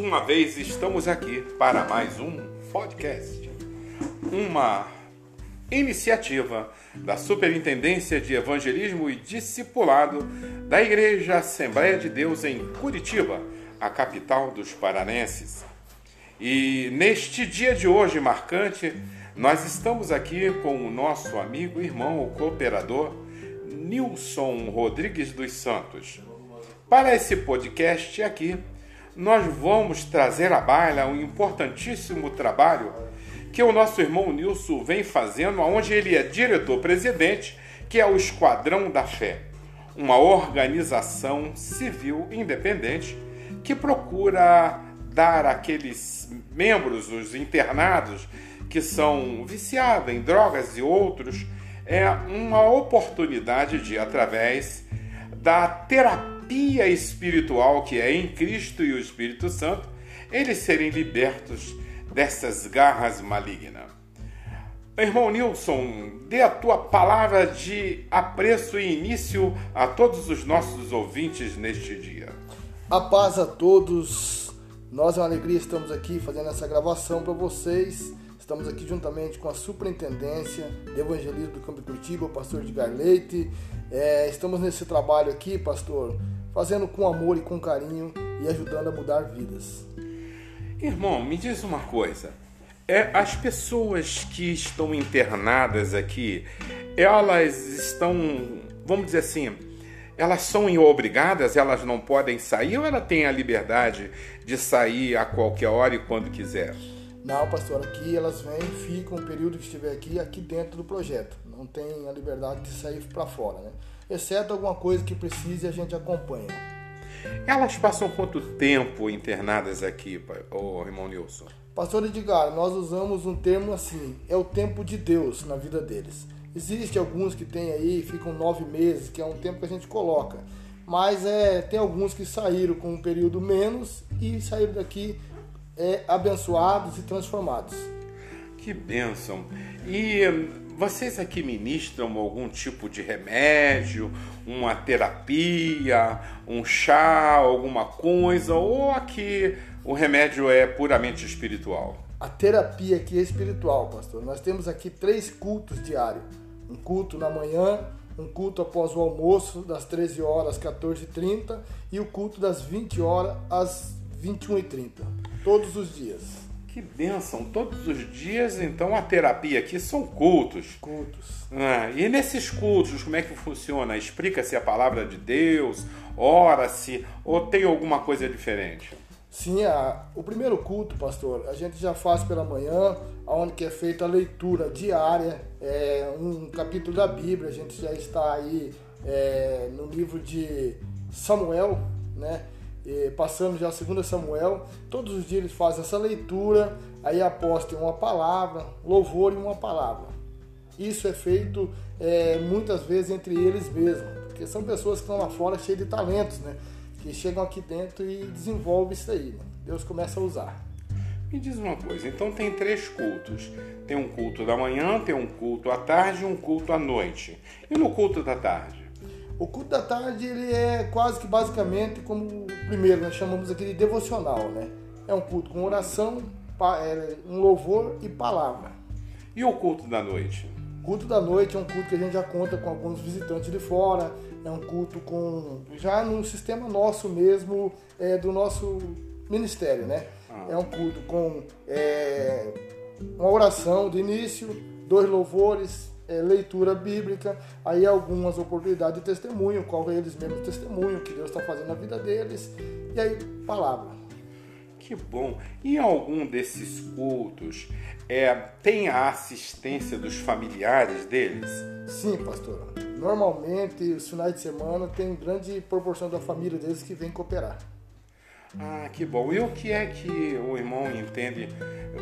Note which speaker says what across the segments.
Speaker 1: uma vez estamos aqui para mais um podcast. Uma iniciativa da Superintendência de Evangelismo e Discipulado da Igreja Assembleia de Deus em Curitiba, a capital dos paranenses. E neste dia de hoje marcante, nós estamos aqui com o nosso amigo, irmão, o cooperador Nilson Rodrigues dos Santos. Para esse podcast aqui, nós vamos trazer à baila um importantíssimo trabalho que o nosso irmão Nilson vem fazendo, onde ele é diretor-presidente, que é o Esquadrão da Fé, uma organização civil independente que procura dar àqueles membros, os internados, que são viciados em drogas e outros, é uma oportunidade de, através da terapia espiritual que é em Cristo e o Espírito Santo, eles serem libertos dessas garras malignas. Irmão Nilson, dê a tua palavra de apreço e início a todos os nossos ouvintes neste dia.
Speaker 2: A paz a todos. Nós é uma alegria estamos aqui fazendo essa gravação para vocês. Estamos aqui juntamente com a Superintendência de Evangelismo do Campo Curitiba, o pastor Edgar Leite. É, estamos nesse trabalho aqui, pastor, fazendo com amor e com carinho e ajudando a mudar vidas.
Speaker 1: Irmão, me diz uma coisa. É, as pessoas que estão internadas aqui, elas estão, vamos dizer assim, elas são obrigadas, elas não podem sair ou ela tem a liberdade de sair a qualquer hora e quando quiser?
Speaker 2: Não, pastor, aqui elas vêm, ficam o período que estiver aqui, aqui dentro do projeto. Não tem a liberdade de sair para fora, né? Exceto alguma coisa que precise a gente acompanha.
Speaker 1: Elas passam quanto tempo internadas aqui, ô irmão Nilson?
Speaker 2: Pastor Edgar, nós usamos um termo assim, é o tempo de Deus na vida deles. Existe alguns que tem aí, ficam nove meses, que é um tempo que a gente coloca. Mas é, tem alguns que saíram com um período menos e saíram daqui é, abençoados e transformados.
Speaker 1: Que bênção! E vocês aqui ministram algum tipo de remédio, uma terapia, um chá, alguma coisa, ou aqui o remédio é puramente espiritual?
Speaker 2: A terapia aqui é espiritual, pastor. Nós temos aqui três cultos diários: um culto na manhã, um culto após o almoço, das 13 horas às 14h30, e o culto das 20 horas às 21h30. Todos os dias.
Speaker 1: Que bênção! Todos os dias, então, a terapia aqui são cultos.
Speaker 2: Cultos.
Speaker 1: Ah, e nesses cultos, como é que funciona? Explica-se a palavra de Deus, ora-se, ou tem alguma coisa diferente?
Speaker 2: Sim, a, o primeiro culto, pastor, a gente já faz pela manhã, onde que é feita a leitura diária, é, um capítulo da Bíblia, a gente já está aí é, no livro de Samuel, né? E passando já a 2 Samuel, todos os dias eles fazem essa leitura, aí após tem uma palavra, louvor e uma palavra. Isso é feito é, muitas vezes entre eles mesmos, porque são pessoas que estão lá fora cheias de talentos, né? Que chegam aqui dentro e desenvolvem isso aí. Né? Deus começa a usar.
Speaker 1: Me diz uma coisa, então tem três cultos. Tem um culto da manhã, tem um culto à tarde e um culto à noite. E no culto da tarde?
Speaker 2: O culto da tarde ele é quase que basicamente como o primeiro, nós chamamos aqui de devocional, né? É um culto com oração, é, um louvor e palavra.
Speaker 1: E o culto da noite?
Speaker 2: O culto da noite é um culto que a gente já conta com alguns visitantes de fora, é um culto com já no sistema nosso mesmo, é, do nosso ministério, né? Ah. É um culto com é, uma oração de início, dois louvores, é, leitura bíblica, aí algumas oportunidades de testemunho, qual eles mesmos testemunho, que Deus está fazendo na vida deles, e aí palavra.
Speaker 1: Que bom! E algum desses cultos é, tem a assistência dos familiares deles?
Speaker 2: Sim, pastor. Normalmente, os finais de semana tem grande proporção da família deles que vem cooperar.
Speaker 1: Ah, que bom. E o que é que o irmão entende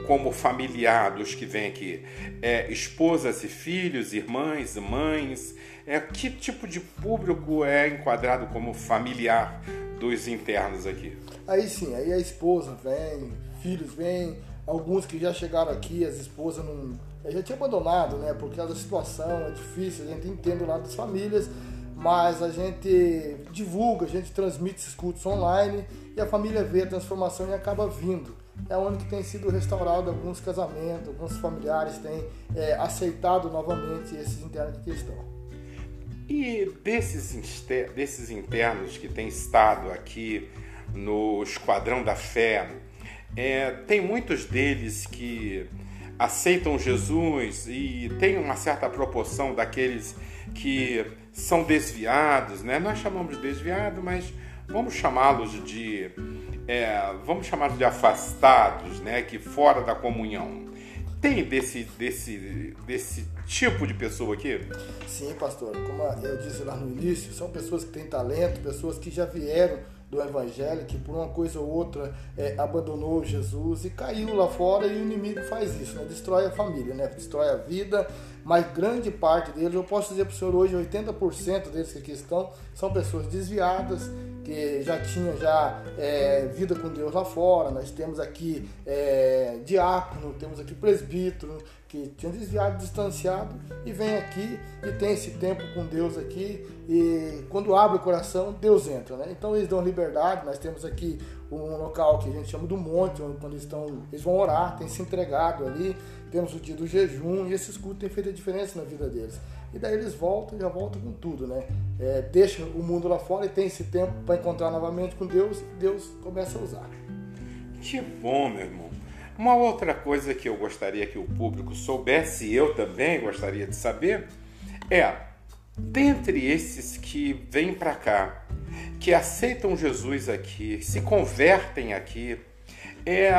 Speaker 1: como familiar dos que vêm aqui? É, esposas e filhos, irmãs, mães? É, que tipo de público é enquadrado como familiar dos internos aqui?
Speaker 2: Aí sim, aí a esposa vem, filhos vêm, alguns que já chegaram aqui, as esposas não. já tinha abandonado, né? Por causa da situação, é difícil, a gente entende lá das famílias mas a gente divulga, a gente transmite esses cultos online e a família vê a transformação e acaba vindo. É onde que tem sido restaurado alguns casamentos, alguns familiares têm é, aceitado novamente esses internos que estão.
Speaker 1: E desses, desses internos que têm estado aqui no Esquadrão da Fé, é, tem muitos deles que aceitam Jesus e tem uma certa proporção daqueles que são desviados, né? Nós chamamos de desviado, mas vamos chamá-los de é, vamos chamá-los de afastados, né? Que fora da comunhão. Tem desse, desse, desse tipo de pessoa aqui?
Speaker 2: Sim, pastor. Como eu disse lá no início, são pessoas que têm talento, pessoas que já vieram do Evangelho, que por uma coisa ou outra é, abandonou Jesus e caiu lá fora e o inimigo faz isso, né? destrói a família, né? destrói a vida, mas grande parte deles, eu posso dizer para o senhor hoje, 80% deles que aqui estão, são pessoas desviadas, que já tinham já é, vida com Deus lá fora, nós temos aqui é, diácono, temos aqui presbítero, que tinha desviado, distanciado e vem aqui e tem esse tempo com Deus aqui e quando abre o coração, Deus entra, né? Então eles dão liberdade, nós temos aqui um local que a gente chama do monte, onde eles estão, eles vão orar, tem se entregado ali, temos o dia do jejum e esses cultos têm feito a diferença na vida deles. E daí eles voltam, já voltam com tudo, né? É, deixa o mundo lá fora e tem esse tempo para encontrar novamente com Deus e Deus começa a usar.
Speaker 1: Que bom, meu irmão. Uma outra coisa que eu gostaria que o público soubesse, e eu também gostaria de saber, é: dentre esses que vêm para cá, que aceitam Jesus aqui, se convertem aqui, é,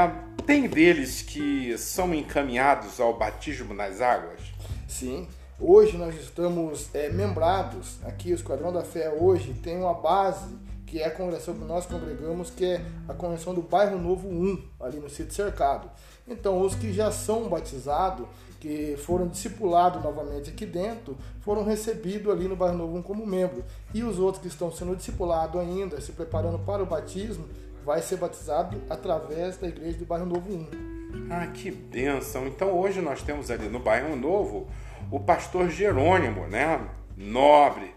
Speaker 1: tem deles que são encaminhados ao batismo nas águas?
Speaker 2: Sim. Hoje nós estamos é, membrados, aqui o Esquadrão da Fé hoje tem uma base que é a congregação que nós congregamos, que é a congregação do Bairro Novo 1, ali no sítio cercado. Então, os que já são batizados, que foram discipulados novamente aqui dentro, foram recebidos ali no Bairro Novo 1 como membro. E os outros que estão sendo discipulados ainda, se preparando para o batismo, vai ser batizado através da igreja do Bairro Novo 1.
Speaker 1: Ah, que bênção! Então, hoje nós temos ali no Bairro Novo o pastor Jerônimo, né? Nobre,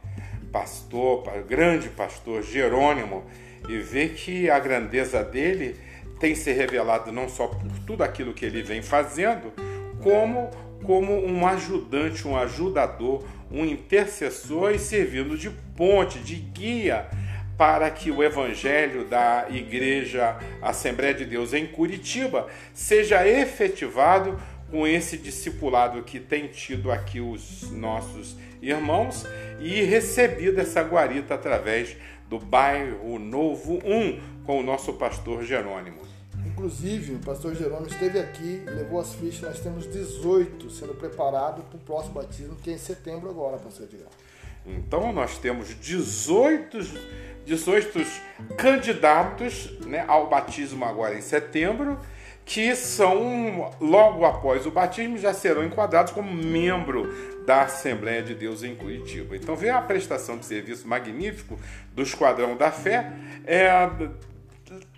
Speaker 1: pastor, grande pastor Jerônimo, e ver que a grandeza dele tem se revelado não só por tudo aquilo que ele vem fazendo, como como um ajudante, um ajudador, um intercessor e servindo de ponte, de guia para que o evangelho da Igreja Assembleia de Deus em Curitiba seja efetivado com esse discipulado que tem tido aqui os nossos irmãos e recebido essa guarita através do bairro Novo 1 com o nosso pastor Jerônimo.
Speaker 2: Inclusive, o pastor Jerônimo esteve aqui, levou as fichas, nós temos 18 sendo preparados para o próximo batismo, que é em setembro agora, pastor Edgar.
Speaker 1: Então nós temos 18, 18 candidatos né, ao batismo agora em setembro que são, logo após o batismo, já serão enquadrados como membro da Assembleia de Deus em Curitiba. Então, vê a prestação de serviço magnífico do Esquadrão da Fé, é,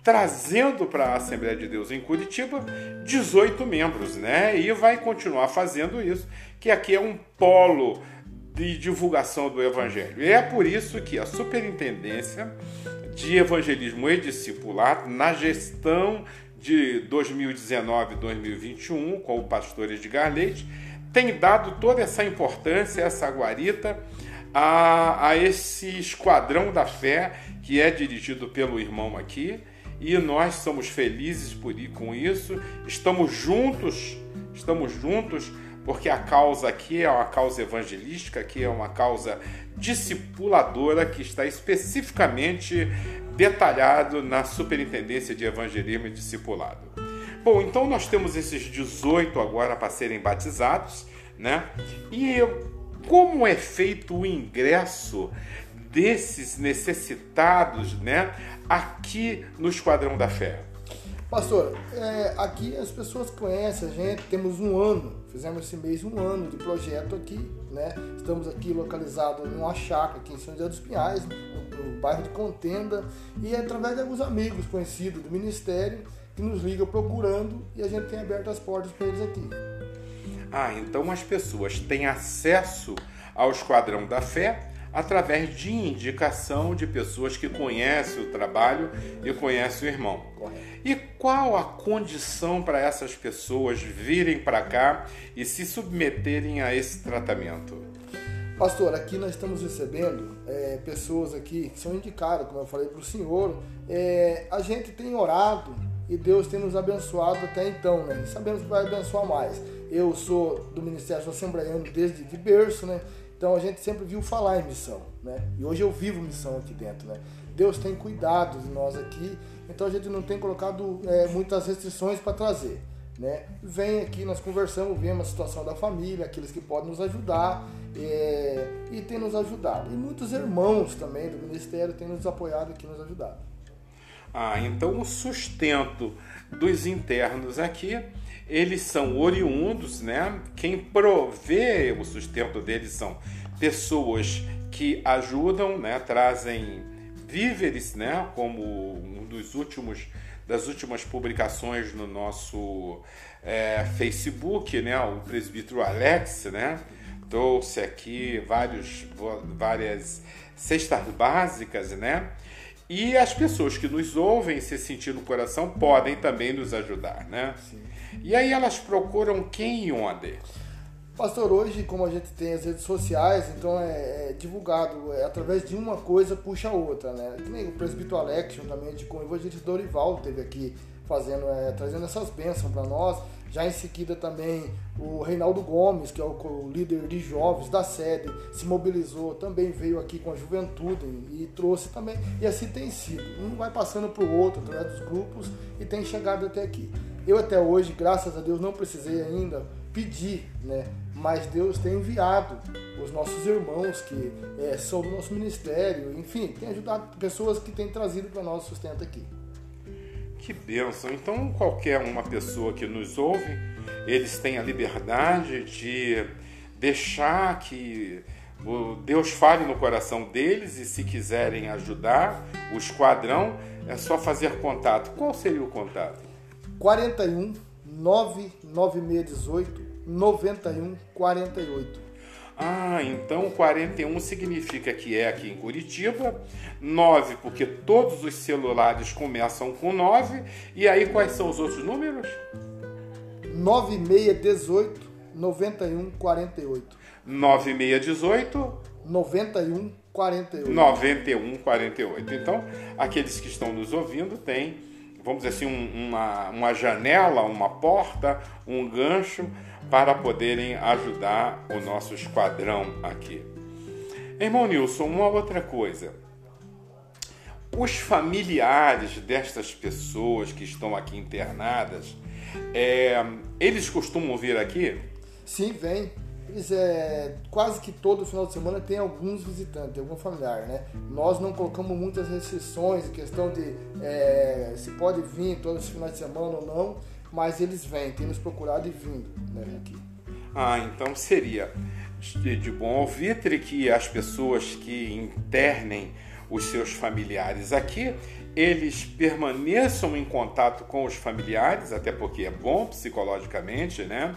Speaker 1: trazendo para a Assembleia de Deus em Curitiba 18 membros, né? E vai continuar fazendo isso, que aqui é um polo de divulgação do Evangelho. E é por isso que a Superintendência de Evangelismo e Discipulado, na gestão de 2019 2021, com o pastor Edgar Leite, tem dado toda essa importância, essa guarita, a, a esse esquadrão da fé que é dirigido pelo irmão aqui, e nós somos felizes por ir com isso, estamos juntos, estamos juntos, porque a causa aqui é uma causa evangelística, que é uma causa discipuladora que está especificamente detalhado na Superintendência de Evangelismo e Discipulado. Bom, então nós temos esses 18 agora para serem batizados, né? E como é feito o ingresso desses necessitados, né, aqui no Esquadrão da Fé?
Speaker 2: Pastor, é, aqui as pessoas conhecem a gente, temos um ano, fizemos esse mês um ano de projeto aqui, né? Estamos aqui localizados numa chácara aqui em São José dos Pinhais, no bairro de Contenda, e é através de alguns amigos conhecidos do Ministério que nos ligam procurando e a gente tem aberto as portas para eles aqui.
Speaker 1: Ah, então as pessoas têm acesso ao Esquadrão da Fé através de indicação de pessoas que conhecem o trabalho e conhecem o irmão. E qual a condição para essas pessoas virem para cá e se submeterem a esse tratamento?
Speaker 2: Pastor, aqui nós estamos recebendo é, pessoas aqui que são indicadas, como eu falei para o senhor. É, a gente tem orado e Deus tem nos abençoado até então, né? E sabemos que vai abençoar mais. Eu sou do Ministério Assembleiano desde de berço, né? Então a gente sempre viu falar em missão, né? E hoje eu vivo missão aqui dentro, né? Deus tem cuidado de nós aqui, então a gente não tem colocado é, muitas restrições para trazer, né? Vem aqui, nós conversamos, vemos a situação da família, aqueles que podem nos ajudar é, e tem nos ajudado. E muitos irmãos também do ministério têm nos apoiado aqui, nos ajudado.
Speaker 1: Ah, então o sustento dos internos aqui eles são oriundos, né? Quem provê o sustento deles são pessoas que ajudam, né? Trazem víveres, né? Como um dos últimos das últimas publicações no nosso é, Facebook, né? O presbítero Alex, né? Trouxe aqui vários, várias cestas básicas, né? E as pessoas que nos ouvem, se sentir no coração, podem também nos ajudar, né? Sim. E aí elas procuram quem e onde?
Speaker 2: Pastor, hoje, como a gente tem as redes sociais, então é, é divulgado, é, através de uma coisa puxa a outra, né? Que nem o presbítero Alex, juntamente com o evangelista Dorival, teve aqui fazendo, é, trazendo essas bênçãos para nós. Já em seguida também o Reinaldo Gomes, que é o líder de jovens da sede, se mobilizou, também veio aqui com a juventude e trouxe também. E assim tem sido. Um vai passando para o outro através dos grupos e tem chegado até aqui. Eu até hoje, graças a Deus, não precisei ainda pedir, né? Mas Deus tem enviado os nossos irmãos que é, são do nosso ministério, enfim, tem ajudado pessoas que têm trazido para nós sustento aqui.
Speaker 1: Que bênção! Então, qualquer uma pessoa que nos ouve, eles têm a liberdade de deixar que Deus fale no coração deles e se quiserem ajudar o esquadrão, é só fazer contato. Qual seria o contato?
Speaker 2: 41 99618 91 48.
Speaker 1: Ah, então 41 significa que é aqui em Curitiba, 9 porque todos os celulares começam com 9, e aí quais são os outros números?
Speaker 2: 9618 91 48.
Speaker 1: 9618
Speaker 2: 91 48.
Speaker 1: 91 48. Então, aqueles que estão nos ouvindo têm vamos dizer assim, um, uma, uma janela, uma porta, um gancho para poderem ajudar o nosso esquadrão aqui. Irmão Nilson, uma outra coisa. Os familiares destas pessoas que estão aqui internadas, é, eles costumam vir aqui?
Speaker 2: Sim, vem é, quase que todo final de semana tem alguns visitantes, algum familiar, né? Nós não colocamos muitas restrições em questão de é, se pode vir todos os finais de semana ou não, mas eles vêm, têm nos procurado e vindo né, aqui.
Speaker 1: Ah, então seria de, de bom alvitre que as pessoas que internem os seus familiares aqui, eles permaneçam em contato com os familiares, até porque é bom psicologicamente, né?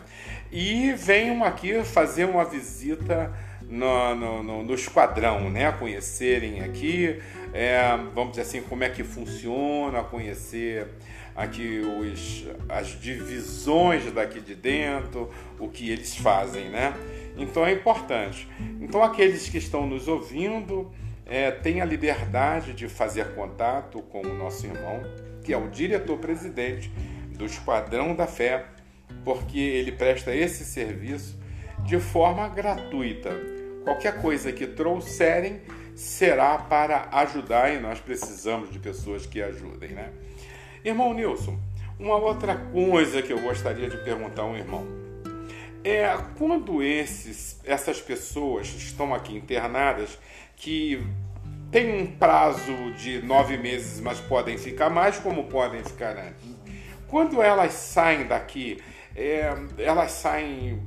Speaker 1: E venham aqui fazer uma visita no, no, no, no esquadrão, né? Conhecerem aqui, é, vamos dizer assim, como é que funciona, conhecer aqui os, as divisões daqui de dentro, o que eles fazem, né? Então é importante. Então aqueles que estão nos ouvindo, é, tem a liberdade de fazer contato com o nosso irmão, que é o diretor-presidente do Esquadrão da Fé, porque ele presta esse serviço de forma gratuita. Qualquer coisa que trouxerem será para ajudar e nós precisamos de pessoas que ajudem, né? Irmão Nilson, uma outra coisa que eu gostaria de perguntar ao irmão é quando esses, essas pessoas estão aqui internadas, que tem um prazo de nove meses, mas podem ficar mais, como podem ficar antes. Quando elas saem daqui, é, elas saem,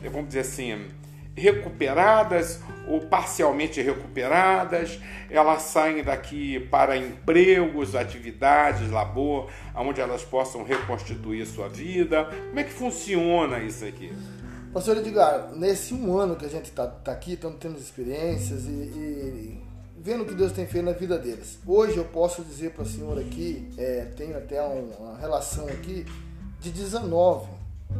Speaker 1: vamos dizer assim, recuperadas ou parcialmente recuperadas, elas saem daqui para empregos, atividades, labor, onde elas possam reconstituir sua vida. Como é que funciona isso aqui?
Speaker 2: Pastor Edgar, nesse um ano que a gente está tá aqui, estamos tendo experiências e, e, vendo o que Deus tem feito na vida deles. Hoje eu posso dizer para o senhor aqui, é, tenho até uma relação aqui, de 19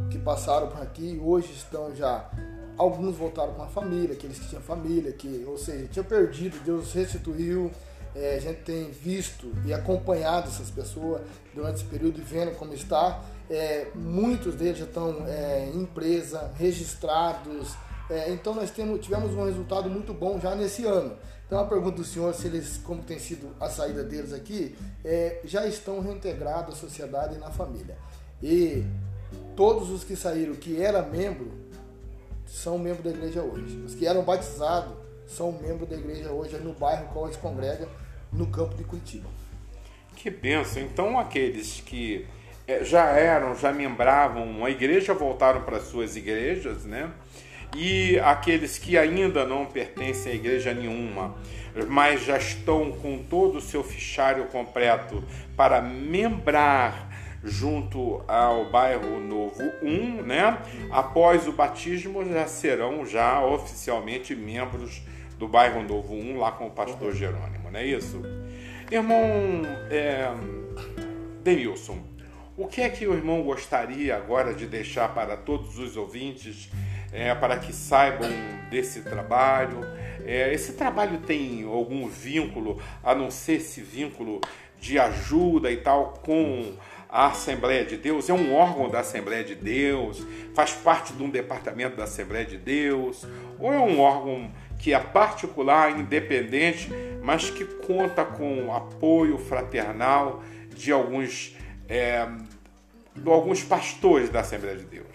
Speaker 2: que passaram por aqui e hoje estão já. Alguns voltaram com a família, aqueles que tinham família, que, ou seja, tinham perdido, Deus restituiu. É, a gente tem visto e acompanhado essas pessoas durante esse período e vendo como está. É, muitos deles já estão é, em empresa, registrados. É, então nós temos, tivemos um resultado muito bom já nesse ano. Então a pergunta do senhor se eles, como tem sido a saída deles aqui, é, já estão reintegrados à sociedade e na família. E todos os que saíram que era membro são membros da igreja hoje. Os que eram batizados são membros da igreja hoje no bairro qual eles congrega no campo de Curitiba.
Speaker 1: Que benção! Então aqueles que já eram, já membravam a igreja, voltaram para suas igrejas, né? E aqueles que ainda não pertencem a igreja nenhuma, mas já estão com todo o seu fichário completo para membrar junto ao bairro Novo 1, né? Após o batismo já serão já oficialmente membros do bairro Novo 1 lá com o pastor Jerônimo, não é isso? Irmão é, Denilson, o que é que o irmão gostaria agora de deixar para todos os ouvintes, é, para que saibam desse trabalho? É, esse trabalho tem algum vínculo, a não ser esse vínculo de ajuda e tal, com a Assembleia de Deus? É um órgão da Assembleia de Deus? Faz parte de um departamento da Assembleia de Deus? Ou é um órgão que é particular, independente, mas que conta com o apoio fraternal de alguns é, alguns pastores da Assembleia de Deus.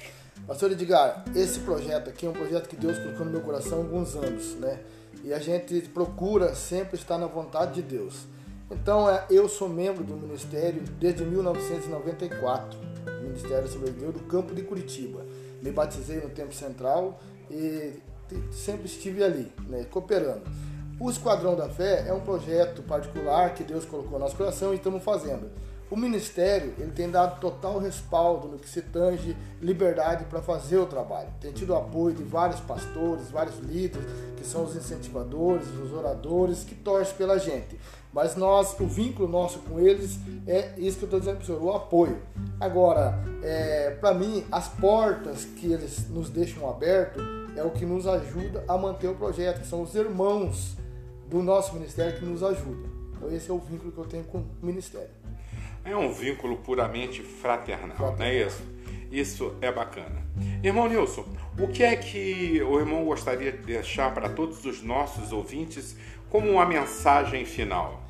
Speaker 2: Pastor Edgar, esse projeto aqui é um projeto que Deus colocou no meu coração há alguns anos, né? E a gente procura sempre estar na vontade de Deus. Então, é, eu sou membro do ministério desde 1994, Ministério Deus do campo de Curitiba. Me batizei no Tempo Central e sempre estive ali, né, cooperando. O Esquadrão da Fé é um projeto particular que Deus colocou no nosso coração e estamos fazendo. O ministério ele tem dado total respaldo no que se tange liberdade para fazer o trabalho. Tem tido apoio de vários pastores, vários líderes, que são os incentivadores, os oradores, que torcem pela gente. Mas nós, o vínculo nosso com eles é isso que eu estou dizendo para o senhor, o apoio. Agora, é, para mim, as portas que eles nos deixam aberto é o que nos ajuda a manter o projeto, que são os irmãos do nosso ministério que nos ajudam. Então esse é o vínculo que eu tenho com o ministério.
Speaker 1: É um vínculo puramente fraternal, fraternal. não é isso? Isso é bacana. Irmão Nilson, o que é que o irmão gostaria de deixar para todos os nossos ouvintes como uma mensagem final?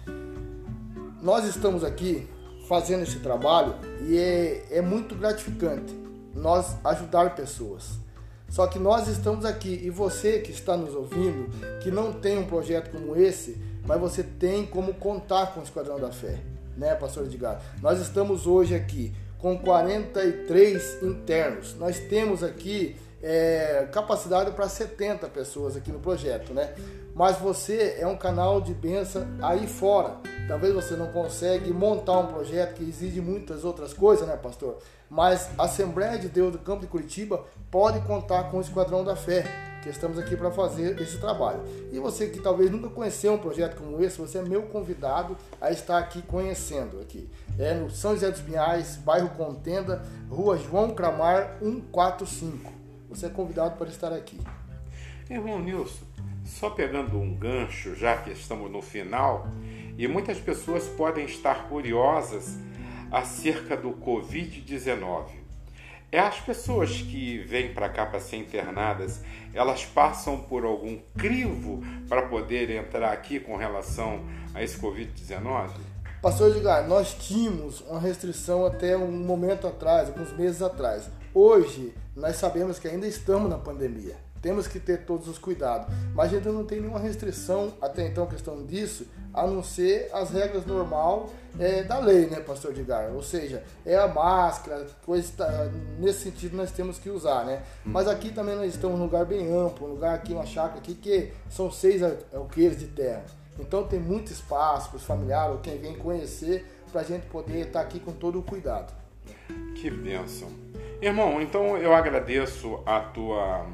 Speaker 2: Nós estamos aqui fazendo esse trabalho e é, é muito gratificante nós ajudar pessoas. Só que nós estamos aqui e você que está nos ouvindo, que não tem um projeto como esse, mas você tem como contar com o Esquadrão da Fé né, pastor Edgar? Nós estamos hoje aqui com 43 internos. Nós temos aqui é, capacidade para 70 pessoas aqui no projeto, né? Mas você é um canal de benção aí fora. Talvez você não consegue montar um projeto que exige muitas outras coisas, né, pastor? Mas a Assembleia de Deus do Campo de Curitiba pode contar com o Esquadrão da Fé que estamos aqui para fazer esse trabalho. E você que talvez nunca conheceu um projeto como esse, você é meu convidado a estar aqui conhecendo aqui. É no São José dos Pinhais, bairro Contenda, Rua João Cramar 145. Você é convidado para estar aqui.
Speaker 1: Irmão Nilson, só pegando um gancho, já que estamos no final, e muitas pessoas podem estar curiosas acerca do Covid-19. É as pessoas que vêm para cá para ser internadas, elas passam por algum crivo para poder entrar aqui com relação a esse Covid-19?
Speaker 2: Pastor Edgar, nós tínhamos uma restrição até um momento atrás, alguns meses atrás. Hoje, nós sabemos que ainda estamos na pandemia temos que ter todos os cuidados. Mas a gente não tem nenhuma restrição até então questão disso, a não ser as regras normal é, da lei, né, pastor Edgar? Ou seja, é a máscara, coisa tá, nesse sentido nós temos que usar, né? Mas aqui também nós estamos num lugar bem amplo, um lugar aqui, uma chácara aqui que são seis alqueires de terra. Então tem muito espaço para os familiares ou quem vem conhecer para a gente poder estar aqui com todo o cuidado.
Speaker 1: Que bênção! Irmão, então eu agradeço a tua,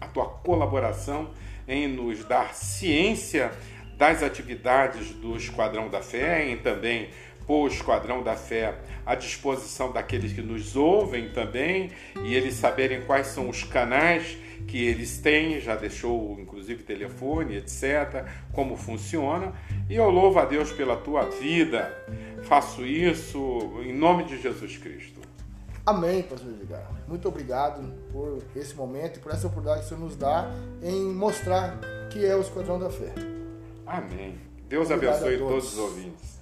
Speaker 1: a tua colaboração em nos dar ciência das atividades do Esquadrão da Fé, em também pôr o Esquadrão da Fé à disposição daqueles que nos ouvem também e eles saberem quais são os canais que eles têm, já deixou inclusive telefone, etc., como funciona. E eu louvo a Deus pela tua vida. Faço isso em nome de Jesus Cristo.
Speaker 2: Amém, pastor Edgar. Muito obrigado por esse momento e por essa oportunidade que o Senhor nos dá em mostrar que é o Esquadrão da Fé.
Speaker 1: Amém. Deus obrigado abençoe todos. todos os ouvintes.